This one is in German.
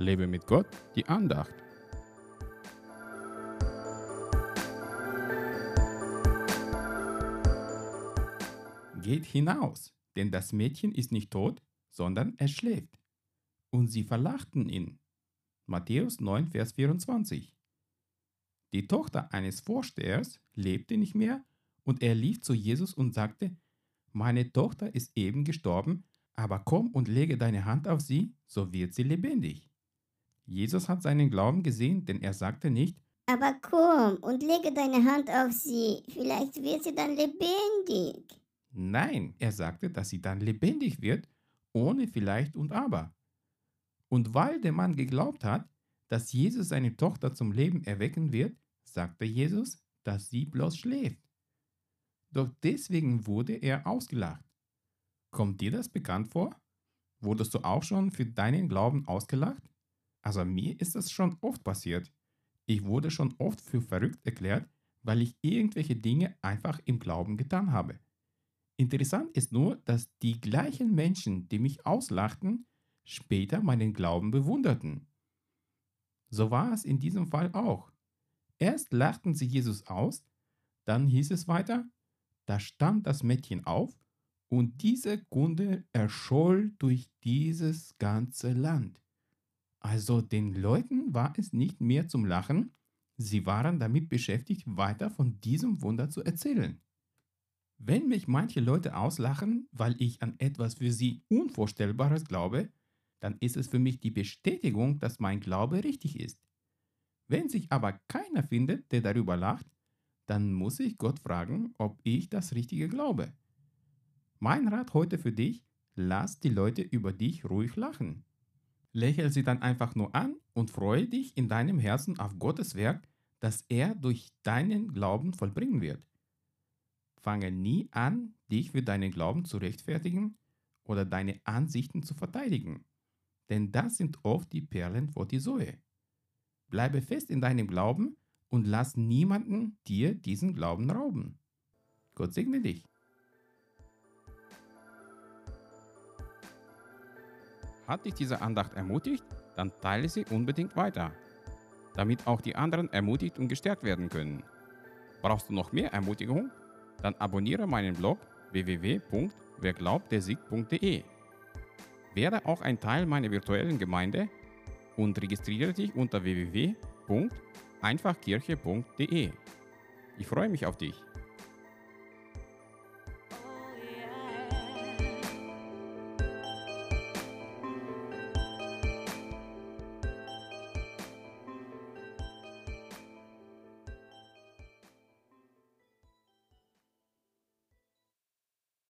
Lebe mit Gott, die Andacht. Geht hinaus, denn das Mädchen ist nicht tot, sondern es schläft. Und sie verlachten ihn. Matthäus 9, Vers 24. Die Tochter eines Vorstehers lebte nicht mehr und er lief zu Jesus und sagte, meine Tochter ist eben gestorben, aber komm und lege deine Hand auf sie, so wird sie lebendig. Jesus hat seinen Glauben gesehen, denn er sagte nicht, aber komm und lege deine Hand auf sie, vielleicht wird sie dann lebendig. Nein, er sagte, dass sie dann lebendig wird, ohne vielleicht und aber. Und weil der Mann geglaubt hat, dass Jesus seine Tochter zum Leben erwecken wird, sagte Jesus, dass sie bloß schläft. Doch deswegen wurde er ausgelacht. Kommt dir das bekannt vor? Wurdest du auch schon für deinen Glauben ausgelacht? Also mir ist das schon oft passiert. Ich wurde schon oft für verrückt erklärt, weil ich irgendwelche Dinge einfach im Glauben getan habe. Interessant ist nur, dass die gleichen Menschen, die mich auslachten, später meinen Glauben bewunderten. So war es in diesem Fall auch. Erst lachten sie Jesus aus, dann hieß es weiter, da stand das Mädchen auf und diese Kunde erscholl durch dieses ganze Land. Also den Leuten war es nicht mehr zum Lachen, sie waren damit beschäftigt, weiter von diesem Wunder zu erzählen. Wenn mich manche Leute auslachen, weil ich an etwas für sie Unvorstellbares glaube, dann ist es für mich die Bestätigung, dass mein Glaube richtig ist. Wenn sich aber keiner findet, der darüber lacht, dann muss ich Gott fragen, ob ich das Richtige glaube. Mein Rat heute für dich, lass die Leute über dich ruhig lachen. Lächel sie dann einfach nur an und freue dich in deinem Herzen auf Gottes Werk, das er durch deinen Glauben vollbringen wird. Fange nie an, dich für deinen Glauben zu rechtfertigen oder deine Ansichten zu verteidigen, denn das sind oft die Perlen vor die Säue. Bleibe fest in deinem Glauben und lass niemanden dir diesen Glauben rauben. Gott segne dich. Hat dich diese Andacht ermutigt? Dann teile sie unbedingt weiter, damit auch die anderen ermutigt und gestärkt werden können. Brauchst du noch mehr Ermutigung? Dann abonniere meinen Blog www.werglaubtdersieg.de. Werde auch ein Teil meiner virtuellen Gemeinde und registriere dich unter www.einfachkirche.de. Ich freue mich auf dich.